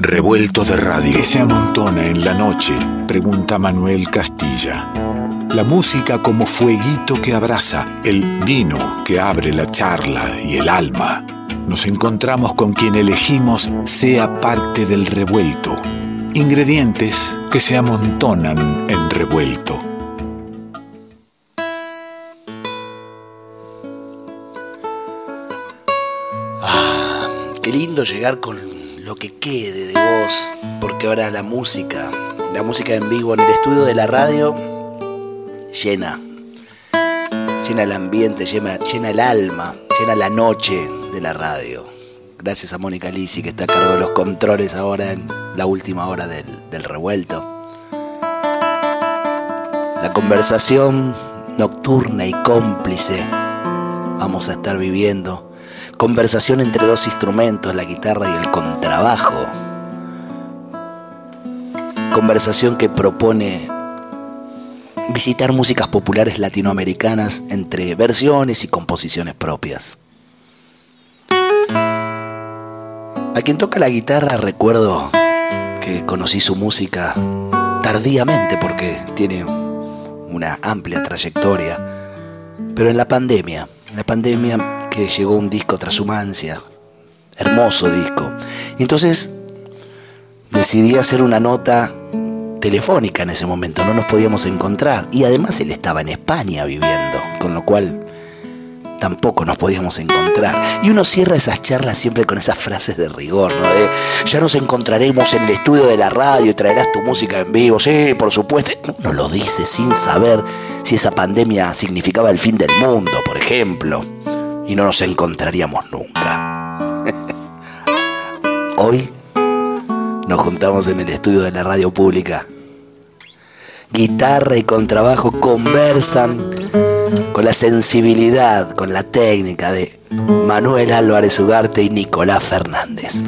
Revuelto de radio. ¿Qué se amontona en la noche? Pregunta Manuel Castilla. La música como fueguito que abraza, el vino que abre la charla y el alma. Nos encontramos con quien elegimos sea parte del revuelto. Ingredientes que se amontonan en revuelto. Ah, qué lindo llegar con lo que quede de vos, porque ahora la música, la música en vivo en el estudio de la radio, llena, llena el ambiente, llena, el alma, llena la noche de la radio. Gracias a Mónica Lisi que está a cargo de los controles ahora en la última hora del revuelto. La conversación nocturna y cómplice vamos a estar viviendo conversación entre dos instrumentos, la guitarra y el contrabajo. Conversación que propone visitar músicas populares latinoamericanas entre versiones y composiciones propias. A quien toca la guitarra recuerdo que conocí su música tardíamente porque tiene una amplia trayectoria, pero en la pandemia, la pandemia llegó un disco Transhumancia, hermoso disco. Entonces decidí hacer una nota telefónica en ese momento, no nos podíamos encontrar. Y además él estaba en España viviendo, con lo cual tampoco nos podíamos encontrar. Y uno cierra esas charlas siempre con esas frases de rigor, ¿no? ya nos encontraremos en el estudio de la radio y traerás tu música en vivo. Sí, por supuesto. Uno lo dice sin saber si esa pandemia significaba el fin del mundo, por ejemplo y no nos encontraríamos nunca. Hoy nos juntamos en el estudio de la radio pública. Guitarra y contrabajo conversan con la sensibilidad, con la técnica de Manuel Álvarez Ugarte y Nicolás Fernández.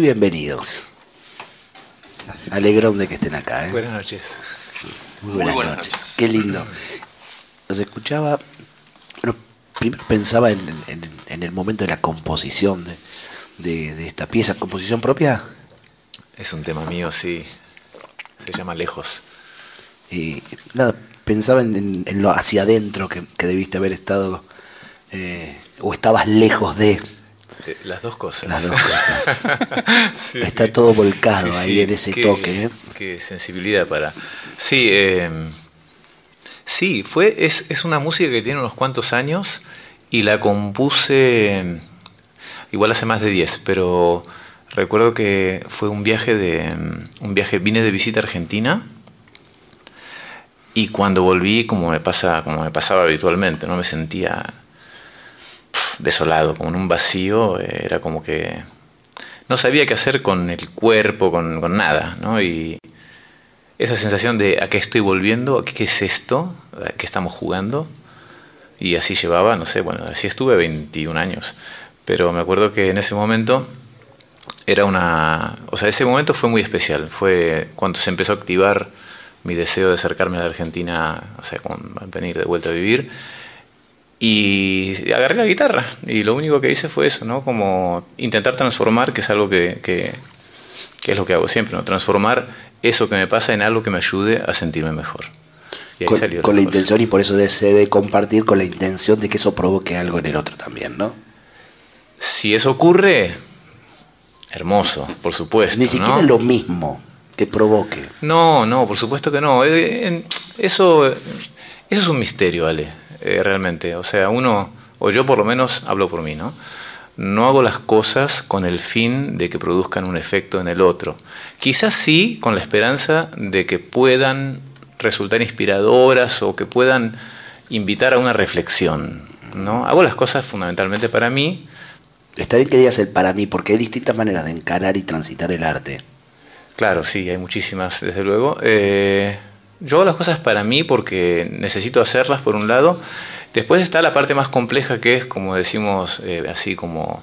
Bienvenidos. Alegrón de que estén acá. ¿eh? Buenas noches. Muy buenas, noches. Qué lindo. Los escuchaba. Bueno, primero pensaba en, en, el momento de la composición de, de, esta pieza. ¿Composición propia? Es un tema mío, sí. Se llama Lejos. Y nada, pensaba en, lo hacia adentro que, que debiste haber estado. Eh, o estabas lejos de. Eh, las dos cosas. Las dos cosas. Está todo volcado ahí en ese toque. ¿eh? Qué sensibilidad para. Sí, em, sí, fue, es, es, una música que tiene unos cuantos años y la compuse em, igual hace más de 10, pero recuerdo que fue un viaje de. Em, un viaje, vine de visita a Argentina. Y cuando volví, como me pasa, como me pasaba habitualmente, no me sentía desolado, como en un vacío, era como que no sabía qué hacer con el cuerpo, con, con nada, ¿no? Y esa sensación de a qué estoy volviendo, qué es esto, a qué estamos jugando, y así llevaba, no sé, bueno, así estuve 21 años, pero me acuerdo que en ese momento era una, o sea, ese momento fue muy especial, fue cuando se empezó a activar mi deseo de acercarme a la Argentina, o sea, con venir de vuelta a vivir, y agarré la guitarra y lo único que hice fue eso, ¿no? Como intentar transformar, que es algo que, que, es lo que hago siempre, ¿no? Transformar eso que me pasa en algo que me ayude a sentirme mejor. Y ahí con, salió con la intención, y por eso se debe compartir con la intención de que eso provoque algo en el otro también, ¿no? Si eso ocurre, hermoso, por supuesto. Ni siquiera ¿no? lo mismo que provoque. No, no, por supuesto que no. Eh, eso, eso es un misterio, Ale. Eh, realmente. O sea, uno, o yo por lo menos hablo por mí, ¿no? No hago las cosas con el fin de que produzcan un efecto en el otro. Quizás sí con la esperanza de que puedan resultar inspiradoras o que puedan invitar a una reflexión. ¿no? Hago las cosas fundamentalmente para mí. Está bien que digas el para mí, porque hay distintas maneras de encarar y transitar el arte. Claro, sí, hay muchísimas, desde luego. Eh, yo hago las cosas para mí porque necesito hacerlas, por un lado. Después está la parte más compleja que es, como decimos, eh, así como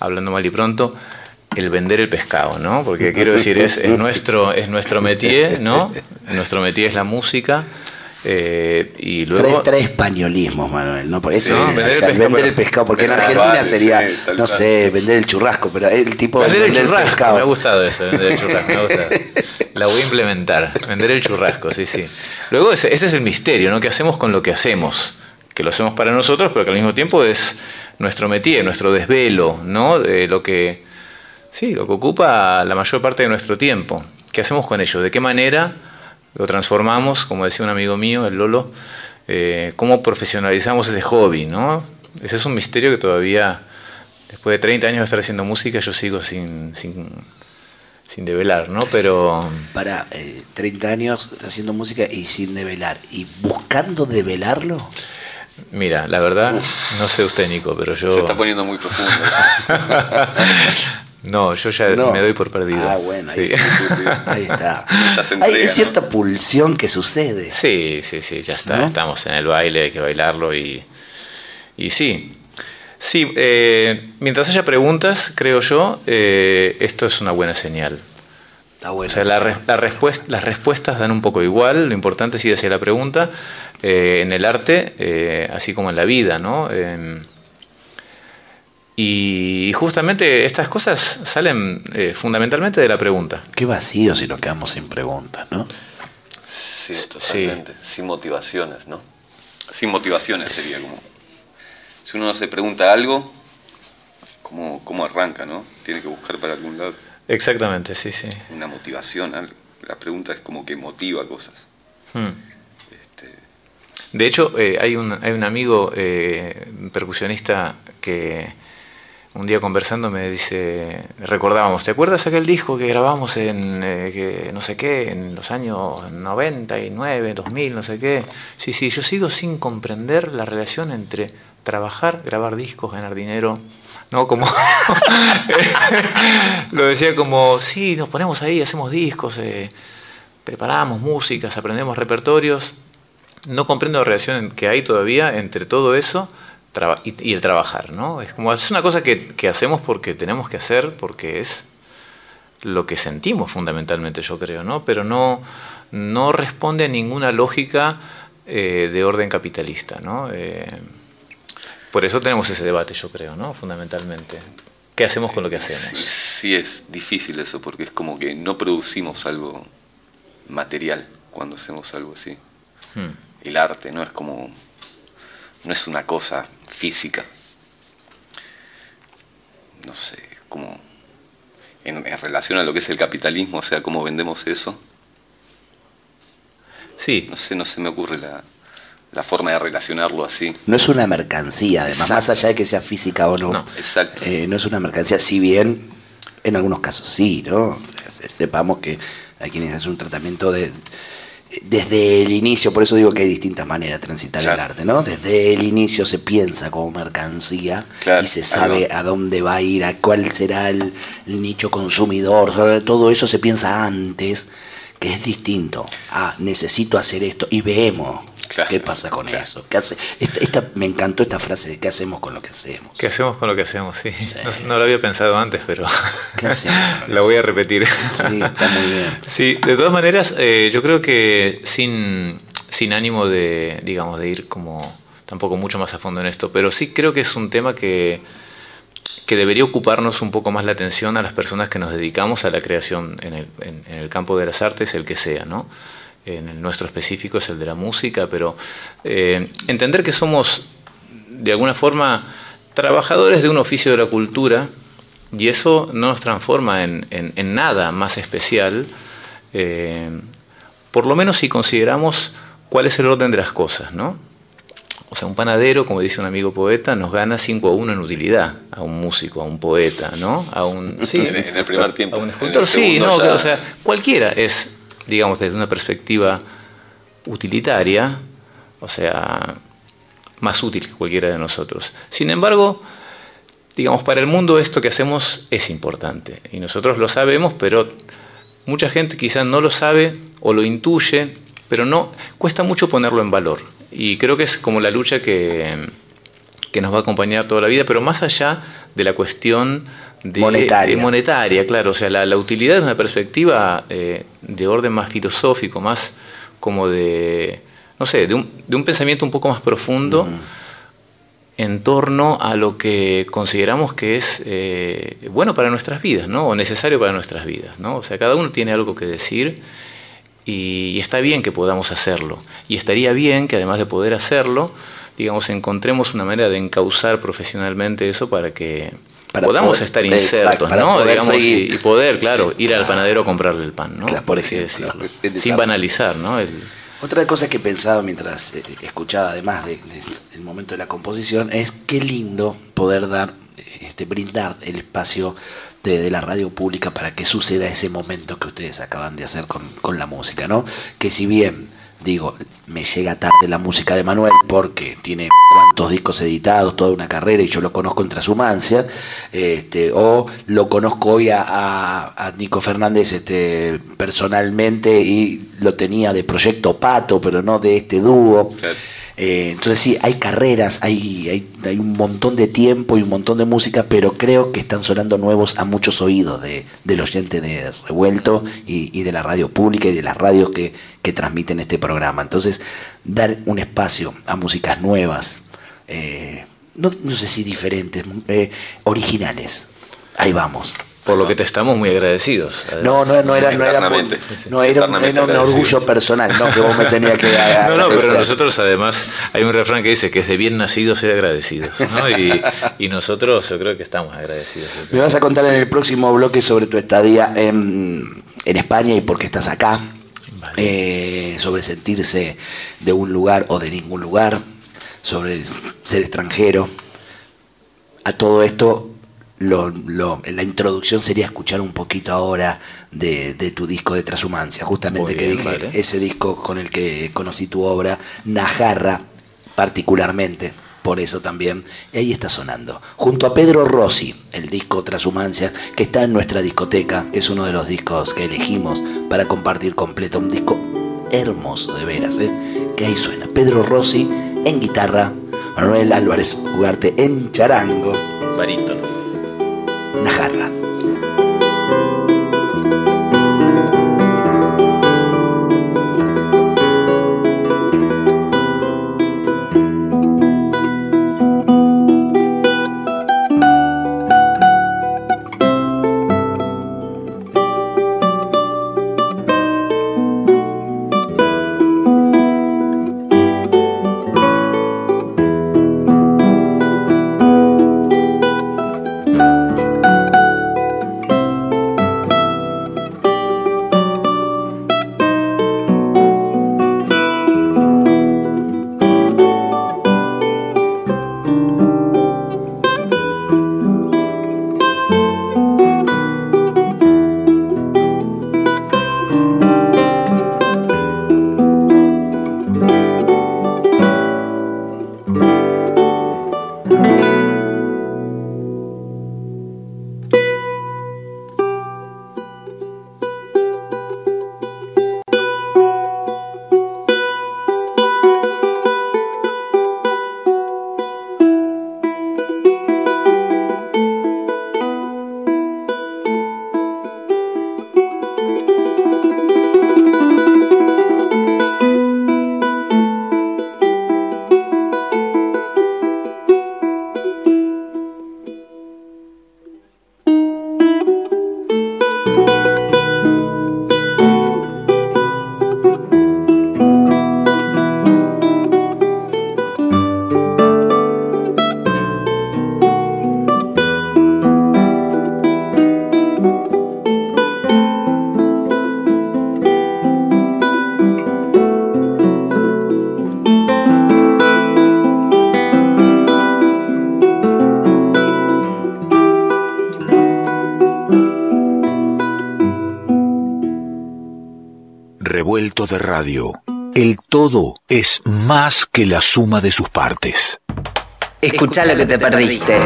hablando mal y pronto, el vender el pescado, ¿no? Porque quiero decir, es, nuestro, es nuestro métier, ¿no? Nuestro métier es la música. Eh, y luego... Tres, españolismos, Manuel, ¿no? Por eso vender, el, pescado, porque en Argentina sería, no sé, vender el churrasco, pero el tipo vender, el, churrasco, Me ha gustado eso, vender el churrasco, me ha gustado. La voy a implementar, vender el churrasco, sí, sí. Luego ese, es el misterio, ¿no? ¿Qué hacemos con lo que hacemos? Que lo hacemos para nosotros, pero que al mismo tiempo es nuestro métier, nuestro desvelo, ¿no? lo que, sí, lo que ocupa la mayor parte de nuestro tiempo. ¿Qué hacemos con ello? ¿De qué manera lo transformamos, como decía un amigo mío, el Lolo, eh, cómo profesionalizamos ese hobby, ¿no? Ese es un misterio que todavía, después de 30 años de estar haciendo música, yo sigo sin, sin, sin develar, ¿no? Pero... Para 30 eh, años haciendo música y sin develar, ¿y buscando develarlo? Mira, la verdad, no sé usted, Nico, pero yo... Se está poniendo muy profundo. No, yo ya me doy por perdido. Ah, bueno, ahí, está. Hay cierta pulsión que sucede. Sí, sí, sí, ya está. Estamos en el baile, hay que bailarlo y, y sí. Sí, eh, mientras haya preguntas, creo yo, eh, esto es una buena señal. Está bueno. O sea, la, respuesta, las respuestas dan un poco igual, lo importante es ir hacia la pregunta. Eh, en el arte, así como en la vida, ¿no? Y justamente estas cosas salen eh, fundamentalmente de la pregunta. Qué vacío si nos quedamos sin preguntas, ¿no? Sí, totalmente. Sin motivaciones, ¿no? Sin motivaciones sería como. Si uno no se pregunta algo, ¿cómo, cómo arranca, no? Tiene que buscar para algún lado. Exactamente, sí, sí. Una motivación. La pregunta es como que motiva cosas. Hmm. Este, de hecho, eh, hay, un, hay un amigo eh, percusionista que un día conversando me dice, recordábamos, ¿te acuerdas aquel disco que grabamos en, eh, no sé qué, en los años 99, 2000, no sé qué? Sí, sí, yo sigo sin comprender la relación entre trabajar, grabar discos, ganar dinero, ¿no? Como, lo decía como, sí, nos ponemos ahí, hacemos discos, eh, preparamos músicas, aprendemos repertorios, no comprendo la relación que hay todavía entre todo eso y, el trabajar, ¿no? Es como es una cosa que, hacemos porque tenemos que hacer, porque es lo que sentimos fundamentalmente, yo creo, ¿no? Pero no, no responde a ninguna lógica eh, de orden capitalista, ¿no? Eh, por eso tenemos ese debate, yo creo, ¿no? Fundamentalmente. ¿Qué hacemos con lo que hacemos? Sí, es difícil eso, porque es como que no producimos algo material cuando hacemos algo así. Hmm. El arte no es como, no es una cosa física. No sé, como en, relación a lo que es el capitalismo, o sea, cómo vendemos eso. Sí. No sé, no se me ocurre la, la forma de relacionarlo así. No es una mercancía, además, más allá de que sea física o no. No, exacto. Eh, no es una mercancía, si bien en algunos casos sí, ¿no? Sepamos que hay quienes hacen un tratamiento de desde el inicio, por eso digo que hay distintas maneras de transitar el arte, ¿no? Desde el inicio se piensa como mercancía y se sabe a dónde va a ir, a cuál será el, el nicho consumidor, todo eso se piensa antes, que es distinto. A necesito hacer esto y vemos ¿Qué pasa con eso? ¿Qué hace? Esta, me encantó esta frase de qué hacemos con lo que hacemos. ¿Qué hacemos con lo que hacemos? Sí. No, lo había pensado antes, pero la voy a repetir. Sí, está muy bien. Sí, de todas maneras, eh, yo creo que sin, sin ánimo de, digamos, de ir como tampoco mucho más a fondo en esto, pero sí creo que es un tema que, que debería ocuparnos un poco más la atención a las personas que nos dedicamos a la creación en el, en el campo de las artes, el que sea, ¿no? En el nuestro específico es el de la música, pero eh, entender que somos de alguna forma trabajadores de un oficio de la cultura y eso no nos transforma en, nada más especial, eh, por lo menos si consideramos cuál es el orden de las cosas, ¿no? O sea, un panadero, como dice un amigo poeta, nos gana 5 a 1 en utilidad a un músico, a un poeta, ¿no? A un, en el primer tiempo. A un escultor, sí, no, o sea, cualquiera es digamos, desde una perspectiva utilitaria, o sea, más útil que cualquiera de nosotros. Sin embargo, digamos, para el mundo esto que hacemos es importante y nosotros lo sabemos, pero mucha gente quizás no lo sabe o lo intuye, pero no cuesta mucho ponerlo en valor. Y creo que es como la lucha que, que nos va a acompañar toda la vida, pero más allá de la cuestión monetaria. monetaria, claro. O sea, la, utilidad es una perspectiva eh, de orden más filosófico, más como de, no sé, de un, de un pensamiento un poco más profundo en torno a lo que consideramos que es eh, bueno para nuestras vidas, ¿no? O necesario para nuestras vidas, ¿no? O sea, cada uno tiene algo que decir y, y está bien que podamos hacerlo. Y estaría bien que además de poder hacerlo, digamos, encontremos una manera de encauzar profesionalmente eso para que podamos estar insertos, ¿no? Digamos, y, poder, claro, ir al panadero a comprarle el pan, ¿no? por así decirlo. Sin banalizar, ¿no? Otra cosa que pensaba mientras eh, escuchaba, además del momento de la composición, es qué lindo poder dar, este, brindar el espacio de, la radio pública para que suceda ese momento que ustedes acaban de hacer con, con la música, ¿no? Que si bien digo, me llega tarde la música de Manuel porque tiene cuantos discos editados, toda una carrera y yo lo conozco en Trashumancia, este, o lo conozco hoy a, Nico Fernández este, personalmente y lo tenía de Proyecto Pato, pero no de este dúo. Eh, entonces sí, hay carreras, hay, hay, un montón de tiempo y un montón de música, pero creo que están sonando nuevos a muchos oídos de, del oyente de Revuelto y, de la radio pública y de las radios que, transmiten este programa. Entonces, dar un espacio a músicas nuevas, eh, no, sé si diferentes, eh, originales. Ahí vamos. Por lo que te estamos muy agradecidos. No, no, no era, no era, no era, un orgullo personal, no que vos me tenías que No, no, pero nosotros además hay un refrán que dice que es de bien nacido ser agradecidos. ¿no? Y, y, nosotros yo creo que estamos agradecidos. Me vas a contar en el próximo bloque sobre tu estadía en, en España y por qué estás acá. Eh, sobre sentirse de un lugar o de ningún lugar, sobre ser extranjero. A todo esto lo, lo, la introducción sería escuchar un poquito ahora de, tu disco de Transhumancia, justamente que dije ese disco con el que conocí tu obra, Najarra particularmente, por eso también, y ahí está sonando, junto a Pedro Rossi, el disco Transhumancia, que está en nuestra discoteca, es uno de los discos que elegimos para compartir completo, un disco hermoso de veras, ¿eh? que ahí suena, Pedro Rossi en guitarra, Manuel Álvarez Ugarte en charango. Barítono Najarra. Más que la suma de sus partes. Escucha lo que te perdiste.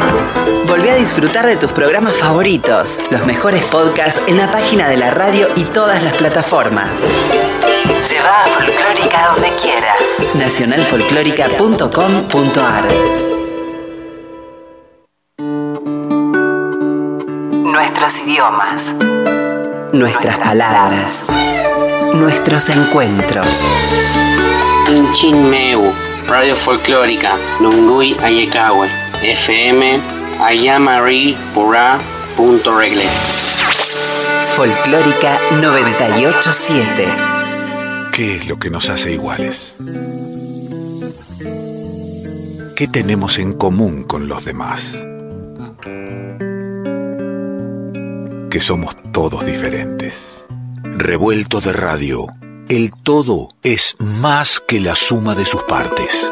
Volví a disfrutar de tus programas favoritos, los mejores podcasts en la página de la radio y todas las plataformas. Lleva a Folclórica donde quieras. nacionalfolclórica.com.ar Nuestros idiomas. Nuestras palabras. Nuestros encuentros. Inchinmeu, Radio Folclórica, Nungui Ayekawe, FM Ayamari Pura punto regle. Folclórica 987. ¿Qué es lo que nos hace iguales? ¿Qué tenemos en común con los demás? Que somos todos diferentes. Revuelto de radio, el todo es más que la suma de sus partes.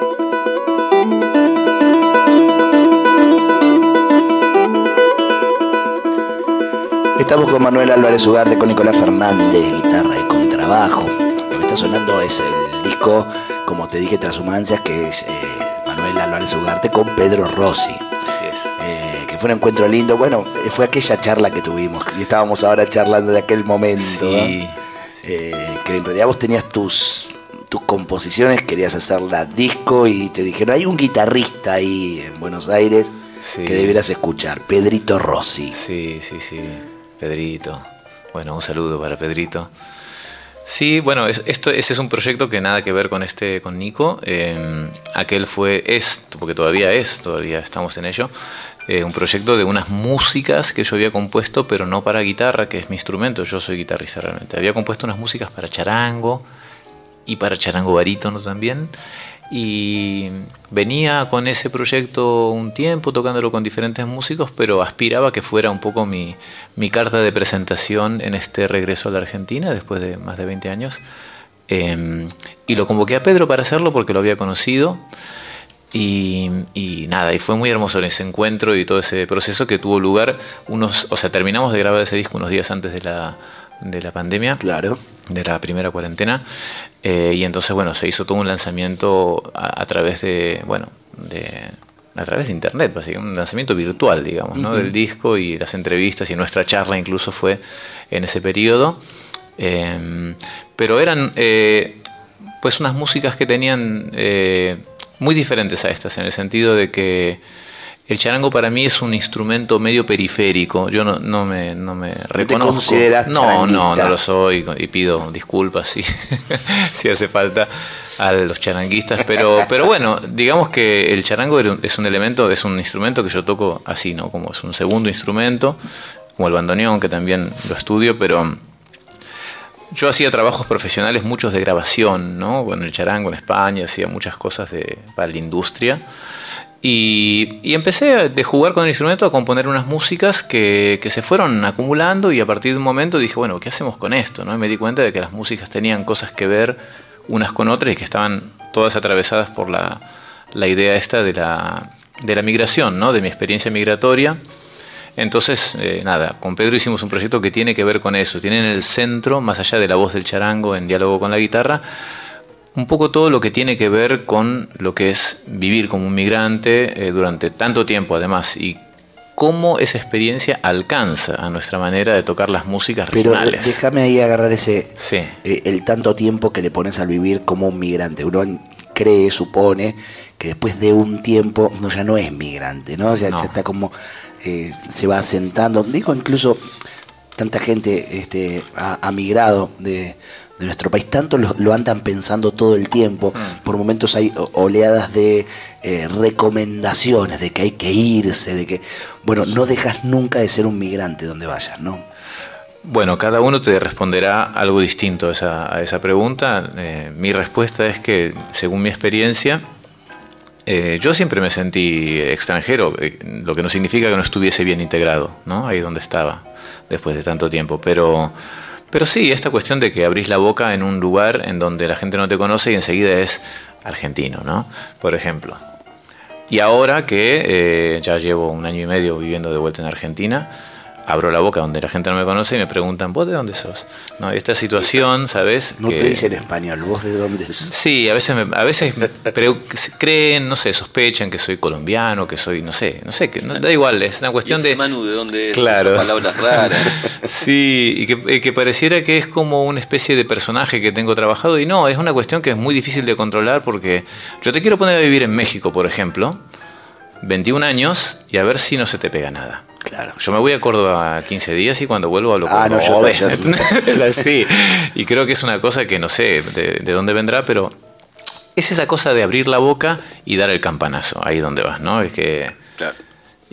Estamos con Manuel Álvarez Ugarte, con Nicolás Fernández, guitarra y contrabajo. Lo que está sonando es el disco, como te dije, Transhumancias, que es eh, Manuel Álvarez Ugarte con Pedro Rossi. Así es. Eh, que fue un encuentro lindo. Bueno, fue aquella charla que tuvimos, y estábamos ahora charlando de aquel momento. Sí, ¿no? Eh, que en realidad vos tenías tus, tus composiciones, querías hacer la disco y te dijeron, hay un guitarrista ahí en Buenos Aires Sí. que deberás escuchar, Pedrito Rossi. Sí, sí, sí. Pedrito. Bueno, un saludo para Pedrito. Sí, bueno, es- esto, ese es un proyecto que nada que ver con este, con Nico. Eh, aquel fue, es, porque todavía es, todavía estamos en ello, eh, un proyecto de unas músicas que yo había compuesto, pero no para guitarra, que es mi instrumento, yo soy guitarrista realmente. Había compuesto unas músicas para charango y para charango barítono también. Y venía con ese proyecto un tiempo tocándolo con diferentes músicos, pero aspiraba que fuera un poco mi, carta de presentación en este regreso a la Argentina después de más de 20 años. Eh, y lo convoqué a Pedro para hacerlo porque lo había conocido. Y, y nada, y fue muy hermoso ese encuentro y todo ese proceso que tuvo lugar unos, o sea, terminamos de grabar ese disco unos días antes de la, de la pandemia Claro. de la primera cuarentena. eh, y entonces, bueno, se hizo todo un lanzamiento a, a través de, bueno, de, a través de internet, básicamente, un lanzamiento virtual, digamos, ¿no? del disco y las entrevistas y nuestra charla incluso fue en ese periodo. Eh, pero eran eh, pues unas músicas que tenían eh, muy diferentes a estas, en el sentido de que el charango para mí es un instrumento medio periférico. Yo no, no me, no me reconozco. consideras no, no, no lo soy y pido disculpas si, si hace falta a los charanguistas. Pero, pero bueno, digamos que el charango es un elemento, es un instrumento que yo toco así, ¿no? Como es un segundo instrumento, como el bandoneón, que también lo estudio, pero yo hacía trabajos profesionales, muchos de grabación, ¿no? Con el charango en España, hacía muchas cosas de, para la industria. Y, y empecé de jugar con el instrumento a componer unas músicas que, que se fueron acumulando y a partir de un momento dije, bueno, ¿qué hacemos con esto? ¿no? Y me di cuenta de que las músicas tenían cosas que ver unas con otras y que estaban todas atravesadas por la, la idea esta de la, de la migración, ¿no? de mi experiencia migratoria. Entonces, eh, nada, con Pedro hicimos un proyecto que tiene que ver con eso. Tiene en el centro, más allá de la voz del charango en diálogo con la guitarra, un poco todo lo que tiene que ver con lo que es vivir como un migrante eh, durante tanto tiempo además y cómo esa experiencia alcanza a nuestra manera de tocar las músicas Pero regionales. déjame ahí agarrar ese Sí. eh, el tanto tiempo que le pones al vivir como un migrante. Uno cree, supone, que después de un tiempo uno ya no es migrante, ¿no? Ya, No. ya está como, eh, se va asentando. Digo, incluso tanta gente este, ha, ha migrado de, de nuestro país, tanto lo, lo andan pensando todo el tiempo. Mm. Por momentos hay oleadas de eh, recomendaciones, de que hay que irse, de que, bueno, no dejas nunca de ser un migrante donde vayas, ¿no? Bueno, cada uno te responderá algo distinto a esa, a esa pregunta. Eh, mi respuesta es que, según mi experiencia, eh, yo siempre me sentí extranjero, eh, lo que no significa que no estuviese bien integrado, ¿no? Ahí donde estaba, después de tanto tiempo. Pero, pero sí, esta cuestión de que abrís la boca en un lugar en donde la gente no te conoce y enseguida es argentino, ¿no? Por ejemplo. Y ahora que ya llevo un año y medio viviendo de vuelta en Argentina, abro la boca donde la gente no me conoce y me preguntan, ¿vos de dónde sos? No, esta situación, ¿sabes? No te dicen español, ¿vos de dónde sos? Sí, a veces, a veces creen, no sé, sospechan que soy colombiano, que soy, no sé, no sé, que no, da igual, es una cuestión de... Manu, ¿de dónde es? Claro. palabras raras. sí, y que, que, pareciera que es como una especie de personaje que tengo trabajado y no, es una cuestión que es muy difícil de controlar porque yo te quiero poner a vivir en México, por ejemplo, 21 años y a ver si no se te pega nada. Claro. Yo me voy a Córdoba 15 días y cuando vuelvo hablo ah, no, yo, es así. Y creo que es una cosa que no sé de, dónde vendrá, pero es esa cosa de abrir la boca y dar el campanazo ahí donde vas, ¿no? Es que. Claro.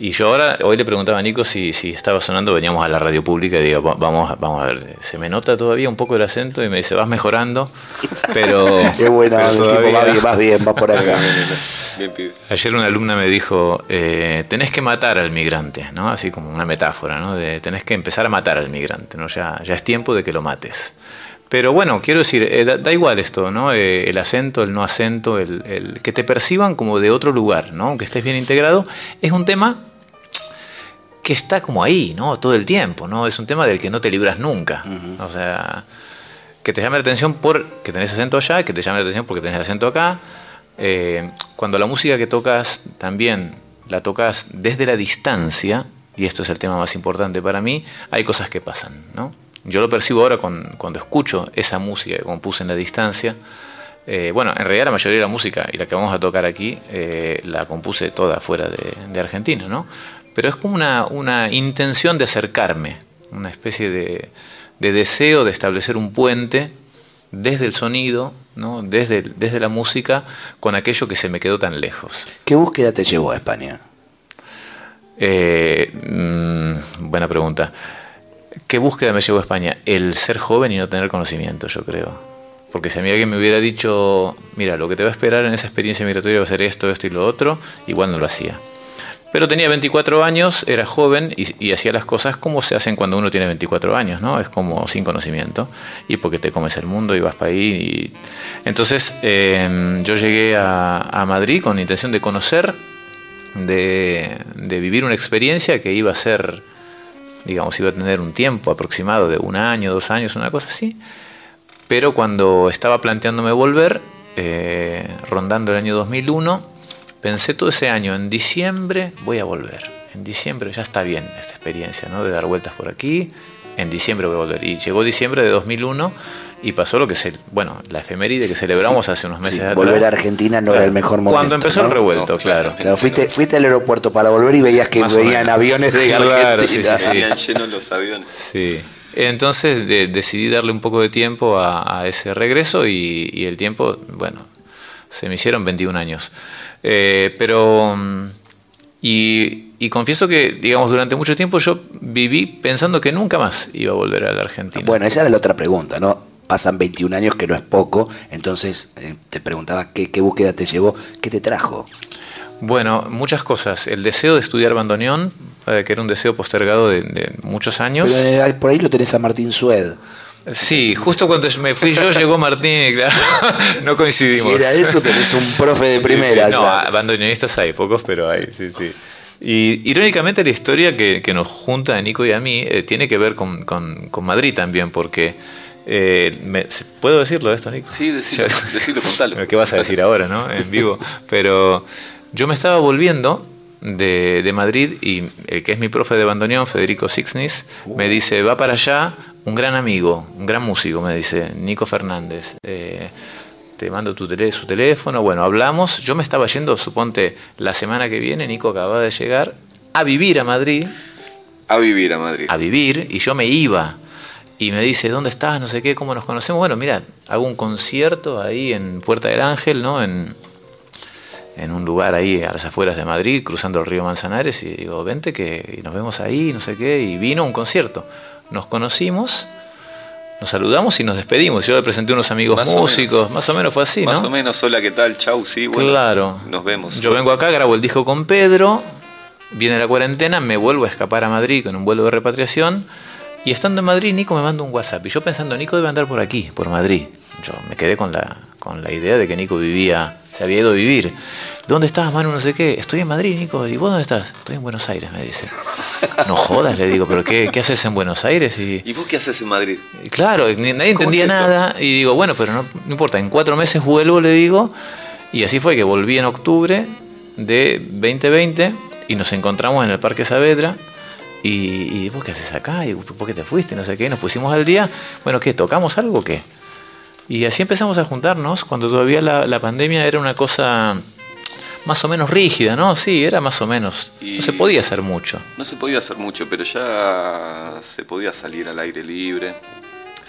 Y yo ahora, hoy le preguntaba a Nico si, si estaba sonando, veníamos a la radio pública y digo, vamos, vamos a ver, se me nota todavía un poco el acento y me dice, vas mejorando, pero... Qué buena, el tipo va bien, vas bien, va por acá. Ayer una alumna me dijo, eh, tenés que matar al migrante, ¿no? Así como una metáfora, ¿no? De, tenés que empezar a matar al migrante, ¿no? Ya, ya es tiempo de que lo mates. Pero bueno, quiero decir, eh, da, igual esto, ¿no? Eh, el acento, el no acento, el, el, que te perciban como de otro lugar, ¿no? Aunque estés bien integrado, es un tema que está como ahí, ¿no? Todo el tiempo, ¿no? Es un tema del que no te libras nunca. O sea, que te llame la atención porque tenés acento allá, que te llame la atención porque tenés acento acá. Eh, cuando la música que tocas también la tocas desde la distancia, y esto es el tema más importante para mí, hay cosas que pasan, ¿no? Yo lo percibo ahora cuando escucho esa música que compuse en la distancia. Eh, bueno, en realidad la mayoría de la música y la que vamos a tocar aquí eh, la compuse toda fuera de, de Argentina, ¿no? Pero es como una, intención de acercarme, una especie de, deseo de establecer un puente desde el sonido, ¿no? desde, desde la música, con aquello que se me quedó tan lejos. ¿Qué búsqueda te llevó a España? Eh, mm, buena pregunta. ¿Qué búsqueda me llevó a España? El ser joven y no tener conocimiento, yo creo. Porque si a mí alguien me hubiera dicho, mira, lo que te va a esperar en esa experiencia migratoria va a ser esto, esto y lo otro, igual no lo hacía. Pero tenía 24 años, era joven y, hacía las cosas como se hacen cuando uno tiene 24 años, ¿no? Es como sin conocimiento y porque te comes el mundo y vas para ahí. Entonces em, yo llegué a, Madrid con la intención de conocer, de, vivir una experiencia que iba a ser, digamos, iba a tener un tiempo aproximado de un año, dos años, una cosa así. Pero cuando estaba planteándome volver, eh, rondando el año 2001, pensé todo ese año, en diciembre voy a volver. En diciembre ya está bien esta experiencia, ¿no? De dar vueltas por aquí. En diciembre voy a volver. Y llegó diciembre de 2001 y pasó lo que se, bueno, la efeméride que celebramos hace unos meses atrás. Volver a Argentina no era el mejor momento. Cuando empezó el revuelto, claro. claro. fuiste, fuiste al aeropuerto para volver y veías que venían aviones de claro, Sí, sí, sí. llenos los aviones. Sí. Entonces decidí darle un poco de tiempo a, ese regreso y, y, el tiempo, bueno, se me hicieron 21 años. Eh, pero, mm, y, confieso que, digamos, durante mucho tiempo yo viví pensando que nunca más iba a volver a la Argentina. Bueno, esa era la otra pregunta, ¿no? Pasan 21 años, que no es poco, entonces eh, te preguntaba qué, búsqueda te llevó, qué te trajo. Bueno, muchas cosas. El deseo de estudiar bandoneón, eh, que era un deseo postergado de, muchos años. por ahí lo tenés a Martín Sued. Sí, justo cuando me fui yo llegó Martín, claro, no coincidimos. Si era eso, tenés un profe de primera. no, bandoneonistas hay pocos, pero hay, sí, sí. Y irónicamente la historia que, nos junta a Nico y a mí eh, tiene que ver con, Madrid también, porque... Eh, ¿Puedo decirlo esto, Nico? Sí, decirlo, decirlo contalo. ¿Qué vas a decir ahora, no? En vivo. Pero yo me estaba volviendo de, Madrid y el que es mi profe de bandoneón, Federico Sixnis, me dice, va para allá un gran amigo, un gran músico, me dice, Nico Fernández. Eh, te mando tu su teléfono, bueno, hablamos. Yo me estaba yendo, suponte, la semana que viene, Nico acababa de llegar a vivir a Madrid. A vivir a Madrid. A vivir, y yo me iba. Y me dice, ¿dónde estás? No sé qué, ¿cómo nos conocemos? Bueno, mira, hago un concierto ahí en Puerta del Ángel, ¿no? En, en un lugar ahí a las afueras de Madrid, cruzando el río Manzanares, y digo, vente que nos vemos ahí, no sé qué, y vino un concierto. Nos conocimos, nos saludamos y nos despedimos. Yo le presenté unos amigos músicos, más o menos fue así, ¿no? Más o menos, hola, ¿qué tal? Chau, sí, bueno. Claro. Nos vemos. Yo vengo acá, grabo el disco con Pedro, viene la cuarentena, me vuelvo a escapar a Madrid con un vuelo de repatriación, y estando en Madrid, Nico me manda un WhatsApp. Y yo pensando, Nico debe andar por aquí, por Madrid. Yo me quedé con la, con la idea de que Nico vivía se había ido a vivir. ¿Dónde estás, Manu? No sé qué. Estoy en Madrid, Nico. ¿Y vos dónde estás? Estoy en Buenos Aires, me dice. No jodas, le digo, ¿pero qué, qué haces en Buenos Aires? Y, ¿Y vos qué haces en Madrid? Claro, nadie entendía nada. Y digo, bueno, pero no, no importa, en cuatro meses vuelvo, le digo. Y así fue que volví en octubre de 2020 y nos encontramos en el Parque Saavedra. Y, y vos qué haces acá, y por qué te fuiste, no sé qué, nos pusimos al día. Bueno, ¿qué? ¿Tocamos algo o qué? Y así empezamos a juntarnos cuando todavía la, la pandemia era una cosa más o menos rígida, ¿no? Sí, era más o menos. no se podía hacer mucho. No se podía hacer mucho, pero ya se podía salir al aire libre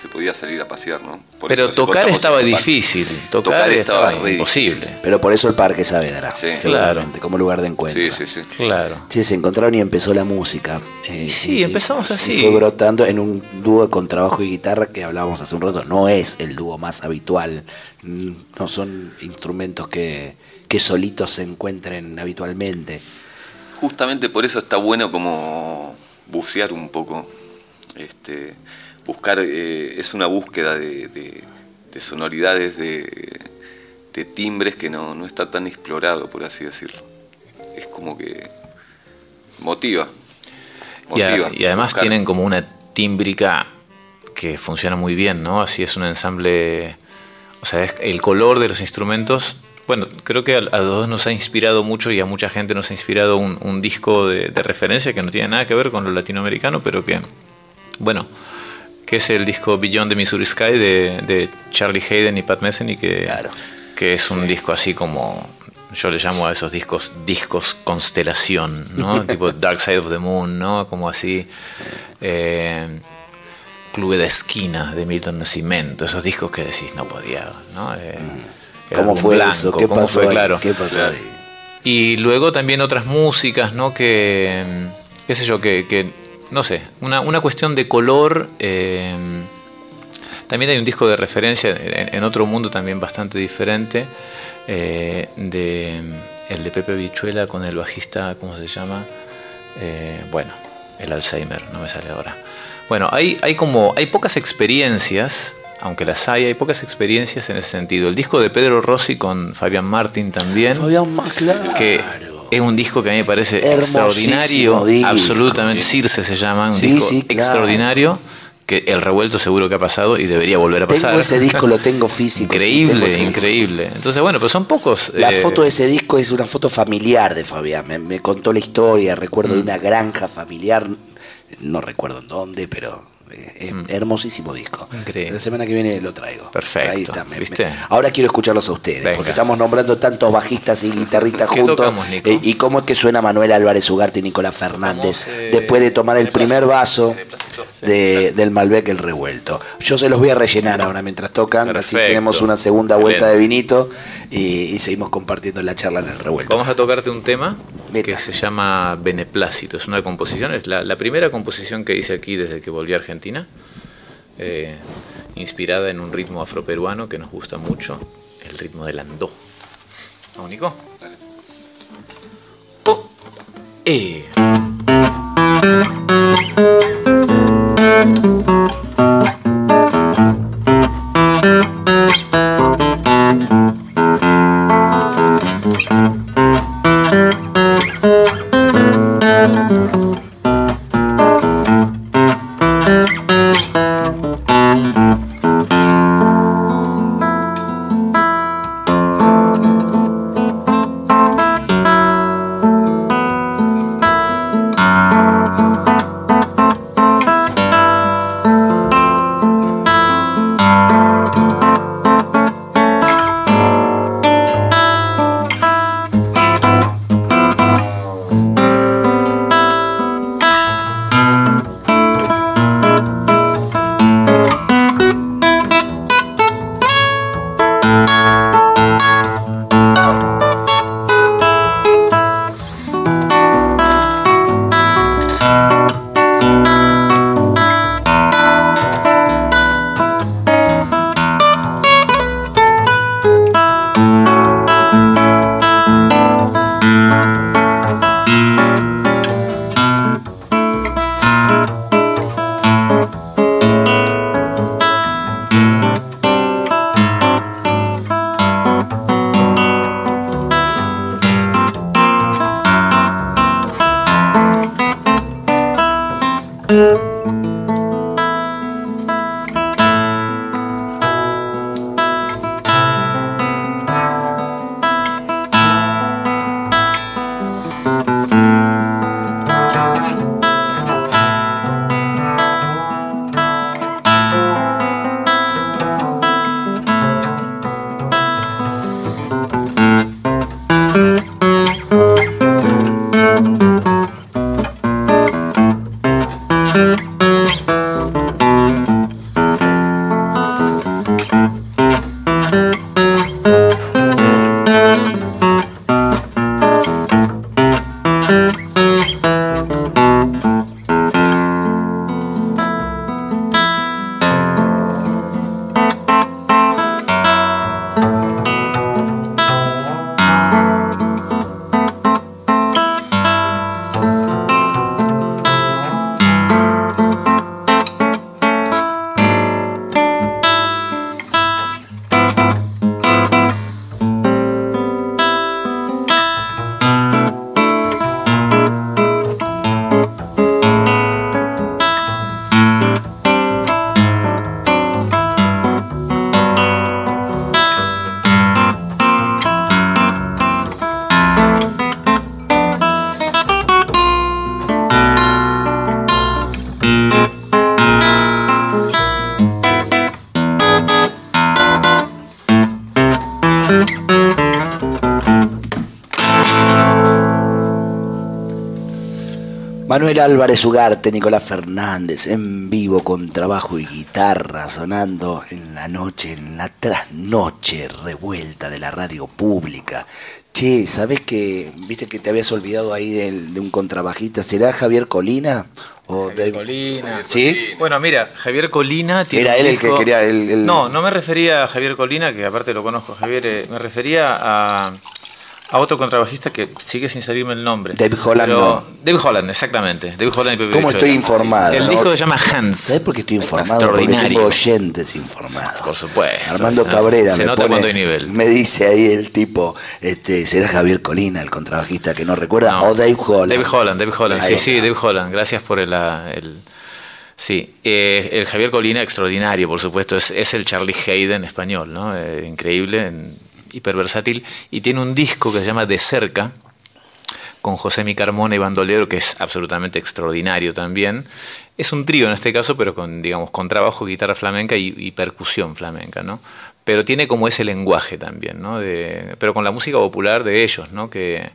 se podía salir a pasear, ¿no? pero tocar estaba difícil, tocar, estaba, imposible. Pero por eso el Parque Saavedra, sí. claro. como lugar de encuentro. Sí, sí, sí. Claro. Sí, se encontraron y empezó la música. Eh, sí, empezamos así. fue brotando en un dúo con trabajo y guitarra que hablábamos hace un rato. No es el dúo más habitual, mm, no son instrumentos que, que solitos se encuentren habitualmente. Justamente por eso está bueno como bucear un poco. Este, buscar, eh, es una búsqueda de, sonoridades, de, timbres que no, está tan explorado, por así decirlo. Es como que motiva. y, además tienen como una tímbrica que funciona muy bien, ¿no? Así es un ensamble, o sea, el color de los instrumentos bueno, creo que a, a, dos nos ha inspirado mucho y a mucha gente nos ha inspirado un, disco de, de, referencia que no tiene nada que ver con lo latinoamericano, pero que, bueno, que es el disco Beyond the Missouri Sky de, Charlie Hayden y Pat Metheny, que, que es un disco así como, yo le llamo a esos discos discos constelación, ¿no? tipo Dark Side of the Moon, ¿no? Como así. Eh, Clube de Esquina de Milton Nascimento, esos discos que decís no podía, ¿no? Eh, mm. ¿Cómo fue eso? ¿Qué pasó, Claro. ¿Qué pasó ahí? Y luego también otras músicas, ¿no? Que, qué sé yo, que, que no sé, una, una cuestión de color. Eh, también hay un disco de referencia en, otro mundo también bastante diferente, eh, de, el de Pepe Bichuela con el bajista, ¿cómo se llama? Eh, bueno, el Alzheimer, no me sale ahora. Bueno, hay, hay como, hay pocas experiencias, aunque las hay, hay pocas experiencias en ese sentido. El disco de Pedro Rossi con Fabián Martín también. Fabián claro. Que es un disco que a mí me parece extraordinario, absolutamente. Circe se llama, un disco extraordinario que el revuelto seguro que ha pasado y debería volver a pasar. Tengo ese disco, lo tengo físico. Increíble, increíble. Entonces, bueno, pues son pocos. La eh, foto de ese disco es una foto familiar de Fabián. Me, contó la historia, recuerdo de una granja familiar, no recuerdo en dónde, pero eh. Hermosísimo disco. Increíble. La semana que viene lo traigo. Perfecto. Ahí está. ahora quiero escucharlos a ustedes, porque estamos nombrando tantos bajistas y guitarristas juntos. Eh, y cómo es que suena Manuel Álvarez Ugarte y Nicolás Fernández eh, después de tomar el primer vaso de, del Malbec el revuelto. Yo se los voy a rellenar ahora mientras tocan, así tenemos una segunda vuelta de vinito y, seguimos compartiendo la charla en el revuelto. Vamos a tocarte un tema que se llama Beneplácito. Es una composición, es la, primera composición que hice aquí desde que volví a Argentina, eh, inspirada en un ritmo afroperuano que nos gusta mucho, el ritmo del andó. ¿Vamos, Nico? Dale. Oh. Eh. Manuel Álvarez Ugarte, Nicolás Fernández, en vivo con trabajo y guitarra sonando en la noche, en la trasnoche revuelta de la radio pública. Che, ¿sabés que, viste que te habías olvidado ahí de, un contrabajista? ¿Será Javier Colina? O Javier Colina. ¿Sí? Bueno, mira, Javier Colina tiene Era él el que quería... El, No, no me refería a Javier Colina, que aparte lo conozco, Javier, eh, me refería a a otro contrabajista que sigue sin salirme el nombre. David Holland. David Holland, exactamente. David Holland y ¿Cómo estoy informado? El disco se llama Hans. ¿Sabes por qué estoy informado? Extraordinario. Porque tengo oyentes informados. Por supuesto. Armando Cabrera se me, nota cuando hay nivel. me dice ahí el tipo, este, ¿será Javier Colina, el contrabajista que no recuerda? o Dave Holland. David Holland, David Holland. sí, sí, David Holland. Gracias por el... Sí, eh, el Javier Colina, extraordinario, por supuesto, es, es el Charlie Hayden español, ¿no? Eh, increíble. En, hiperversátil, y tiene un disco que se llama De Cerca, con José Mi Carmona y Bandolero, que es absolutamente extraordinario también. Es un trío en este caso, pero con, digamos, con trabajo, guitarra flamenca y, percusión flamenca, ¿no? Pero tiene como ese lenguaje también, ¿no? De, pero con la música popular de ellos, ¿no? Que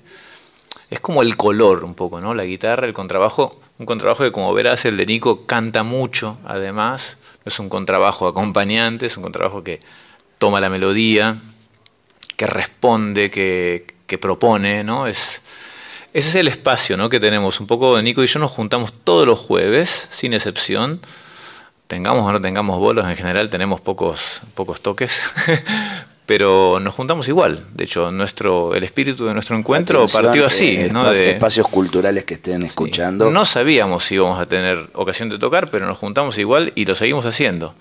es como el color un poco, ¿no? La guitarra, el contrabajo, un contrabajo que como verás el de Nico canta mucho, además, es un contrabajo acompañante, es un contrabajo que toma la melodía, que responde, que, propone, ¿no? Es, ese es el espacio ¿no? que tenemos. Un poco Nico y yo nos juntamos todos los jueves, sin excepción. Tengamos o no tengamos bolos, en general tenemos pocos, pocos toques, pero nos juntamos igual. De hecho, nuestro, el espíritu de nuestro encuentro partió así. Eh, ¿no? de, espacios culturales que estén escuchando. No sabíamos si íbamos a tener ocasión de tocar, pero nos juntamos igual y lo seguimos haciendo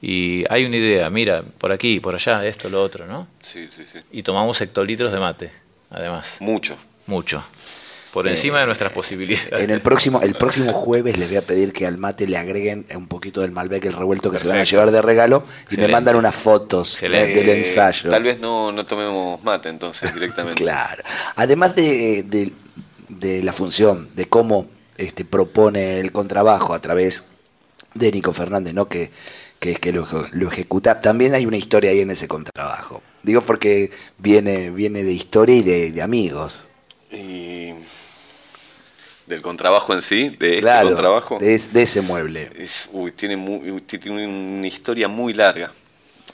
y hay una idea, mira, por aquí, por allá, esto, lo otro, ¿no? Sí, sí, sí. Y tomamos hectolitros de mate, además. Mucho. Mucho. Por encima de nuestras posibilidades. En el próximo, el próximo jueves les voy a pedir que al mate le agreguen un poquito del Malbec, el revuelto que se van a llevar de regalo, y me mandan unas fotos del ensayo. Tal vez no, no tomemos mate entonces directamente. claro. Además de, de, de, la función, de cómo este, propone el contrabajo a través de Nico Fernández, ¿no? Que que es que lo, ejecuta. También hay una historia ahí en ese contrabajo. Digo porque viene, viene de historia y de, amigos. Y del contrabajo en sí, de este contrabajo. De, de, ese mueble. uy, tiene, tiene una historia muy larga.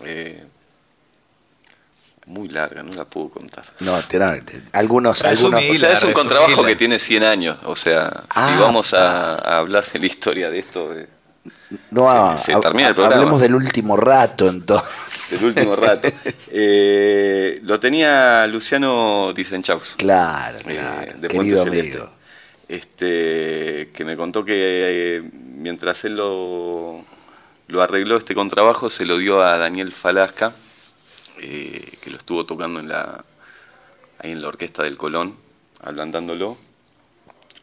Eh, muy larga, no la puedo contar. No, algunos... algunos o sea, es un contrabajo que tiene 100 años, o sea, si ah, vamos a, a, hablar de la historia de esto... Eh, no, se, termina el programa. Hablemos del último rato, entonces. Del último rato. Eh, lo tenía Luciano Dicenchaus. Claro, eh, claro. de querido amigo. Este, que me contó que eh, mientras él lo, lo arregló este contrabajo, se lo dio a Daniel Falasca, que lo estuvo tocando en la, ahí en la orquesta del Colón, ablandándolo.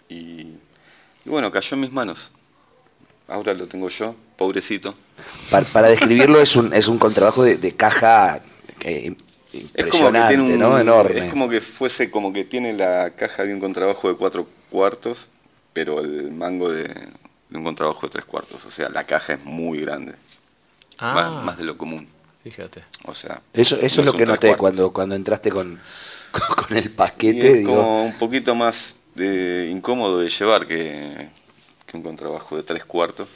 y bueno, cayó en mis manos. Ahora lo tengo yo, pobrecito. Para, describirlo es un, es un contrabajo de, caja impresionante, ¿no? Enorme. Es como que fuese como que tiene la caja de un contrabajo de cuatro cuartos, pero el mango de, un contrabajo de tres cuartos. O sea, la caja es muy grande. Ah. Más, de lo común. Fíjate. O sea, eso, eso es lo que noté cuando, cuando entraste con, con el paquete. es como un poquito más de, incómodo de llevar que, que un contrabajo de tres cuartos.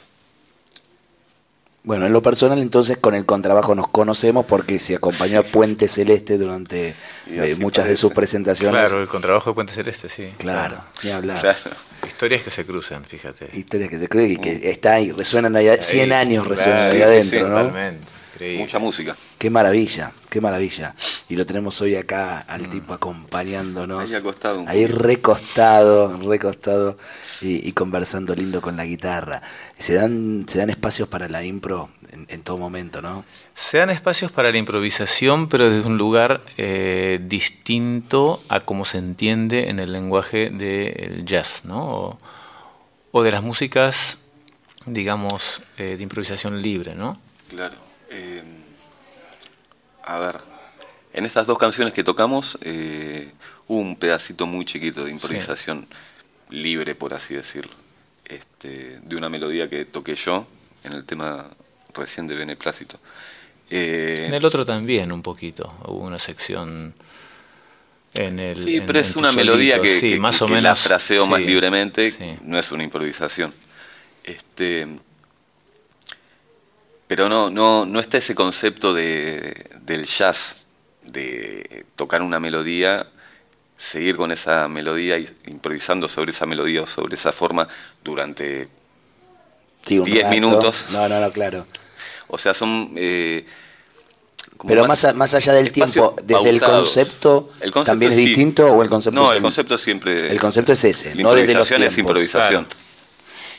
Bueno, en lo personal entonces con el contrabajo nos conocemos porque se acompañó a Puente Celeste durante eh, muchas de sus presentaciones. Claro, el contrabajo de Puente Celeste, sí. Claro, ni hablar. Historias que se cruzan, fíjate. Historias que se cruzan y que mm. está ahí, resuenan allá, 100 años resuenan ahí adentro, ¿no? Totalmente. Mucha música. Qué maravilla, qué maravilla. Y lo tenemos hoy acá al mm. tipo acompañándonos. Ahí acostado. ahí recostado, recostado y, conversando lindo con la guitarra. Se dan, se dan espacios para la impro en, todo momento, ¿no? Se dan espacios para la improvisación, pero desde un lugar eh, distinto a cómo se entiende en el lenguaje del jazz, ¿no? O, de las músicas, digamos, eh, de improvisación libre, ¿no? Claro. Em, a ver, en estas dos canciones que tocamos eh, hubo un pedacito muy chiquito de improvisación libre, por así decirlo, este, de una melodía que toqué yo en el tema recién de Beneplácito. Eh, en el otro también un poquito, hubo una sección en el... Sí, pero es una melodía que, más o menos, la fraseo más libremente, no es una improvisación. Este, pero no, no, no está ese concepto de, del jazz, de tocar una melodía, seguir con esa melodía, improvisando sobre esa melodía o sobre esa forma durante 10 minutos. No, no, no, claro. O sea, son... Eh, pero más, más, allá del tiempo, desde el concepto, también es distinto o el concepto No, el concepto siempre... El concepto es ese, no desde los es improvisación.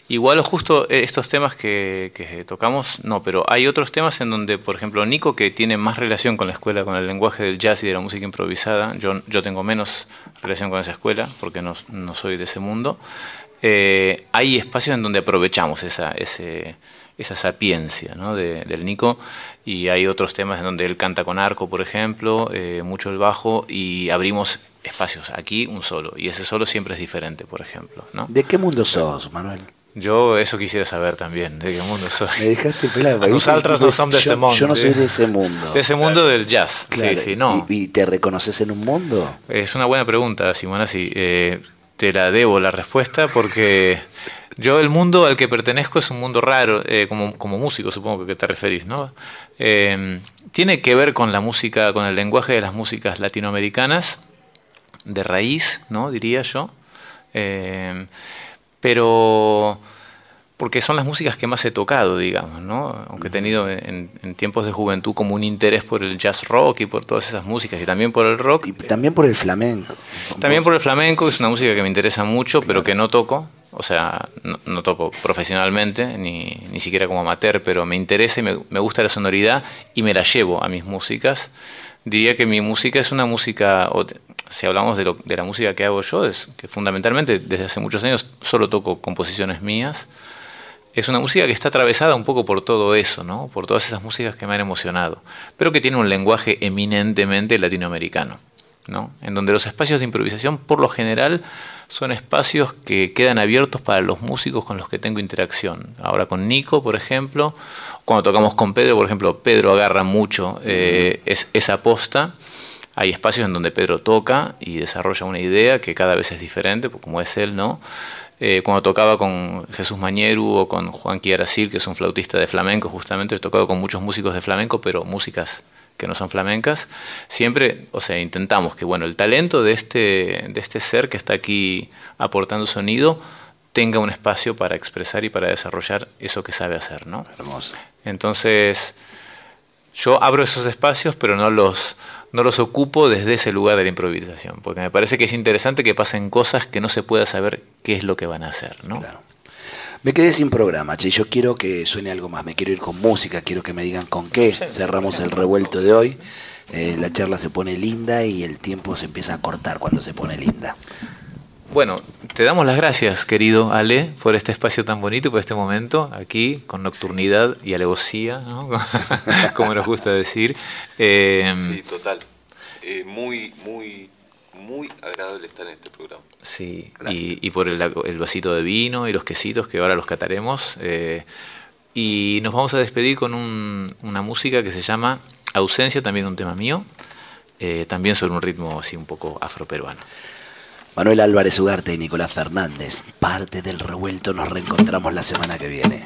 Igual justo eh, estos temas que, tocamos, no, pero hay otros temas en donde, por ejemplo, Nico, que tiene más relación con la escuela, con el lenguaje del jazz y de la música improvisada, yo, yo tengo menos relación con esa escuela porque no, soy de ese mundo, eh, hay espacios en donde aprovechamos esa, ese, esa sapiencia ¿no? del Nico y hay otros temas en donde él canta con arco, por ejemplo, eh, mucho el bajo y abrimos espacios, aquí un solo, y ese solo siempre es diferente, por ejemplo. ¿no? ¿De qué mundo sos, Manuel? Yo eso quisiera saber también, de qué mundo soy. Me dejaste pelado. Los altras no son de ese mundo. Yo no soy de ese mundo. De ese mundo del jazz. sí, sí, no. ¿Y, te reconoces en un mundo? Es una buena pregunta, Simona. Sí, eh, te la debo la respuesta porque yo el mundo al que pertenezco es un mundo raro, eh, como, como músico supongo que te referís, ¿no? Eh, tiene que ver con la música, con el lenguaje de las músicas latinoamericanas, de raíz, ¿no? Diría yo pero porque son las músicas que más he tocado, digamos, ¿no? Aunque he tenido en, tiempos de juventud como un interés por el jazz rock y por todas esas músicas y también por el rock. Y también por el flamenco. También por el flamenco, es una música que me interesa mucho, pero que no toco, o sea, no, toco profesionalmente, ni, ni, siquiera como amateur, pero me interesa y me, me gusta la sonoridad y me la llevo a mis músicas. Diría que mi música es una música, si hablamos de, la música que hago yo, es que fundamentalmente desde hace muchos años solo toco composiciones mías. Es una música que está atravesada un poco por todo eso, ¿no? por todas esas músicas que me han emocionado, pero que tiene un lenguaje eminentemente latinoamericano. ¿no? en donde los espacios de improvisación por lo general son espacios que quedan abiertos para los músicos con los que tengo interacción. Ahora con Nico, por ejemplo, cuando tocamos con Pedro, por ejemplo, Pedro agarra mucho eh, esa posta hay espacios en donde Pedro toca y desarrolla una idea que cada vez es diferente, pues, como es él, ¿no? Eh, cuando tocaba con Jesús Mañeru o con Juan Aracil, que es un flautista de flamenco, justamente, he tocado con muchos músicos de flamenco, pero músicas que no son flamencas, siempre, o sea, intentamos que, bueno, el talento de este, de este ser que está aquí aportando sonido tenga un espacio para expresar y para desarrollar eso que sabe hacer, ¿no? Hermoso. Entonces, yo abro esos espacios, pero no los, no los ocupo desde ese lugar de la improvisación, porque me parece que es interesante que pasen cosas que no se pueda saber qué es lo que van a hacer, ¿no? Claro. Me quedé sin programa, che. Yo quiero que suene algo más. Me quiero ir con música, quiero que me digan con qué cerramos el revuelto de hoy. Eh, la charla se pone linda y el tiempo se empieza a cortar cuando se pone linda. Bueno, te damos las gracias, querido Ale, por este espacio tan bonito y por este momento aquí con nocturnidad y alevosía, ¿no? como nos gusta decir. Eh, sí, total. Eh, muy, muy, muy agradable estar en este programa. Sí, y, por el, vasito de vino y los quesitos que ahora los cataremos. Eh, y nos vamos a despedir con una música que se llama Ausencia, también un tema mío, también sobre un ritmo así un poco afroperuano. Manuel Álvarez Ugarte y Nicolás Fernández, parte del revuelto, nos reencontramos la semana que viene.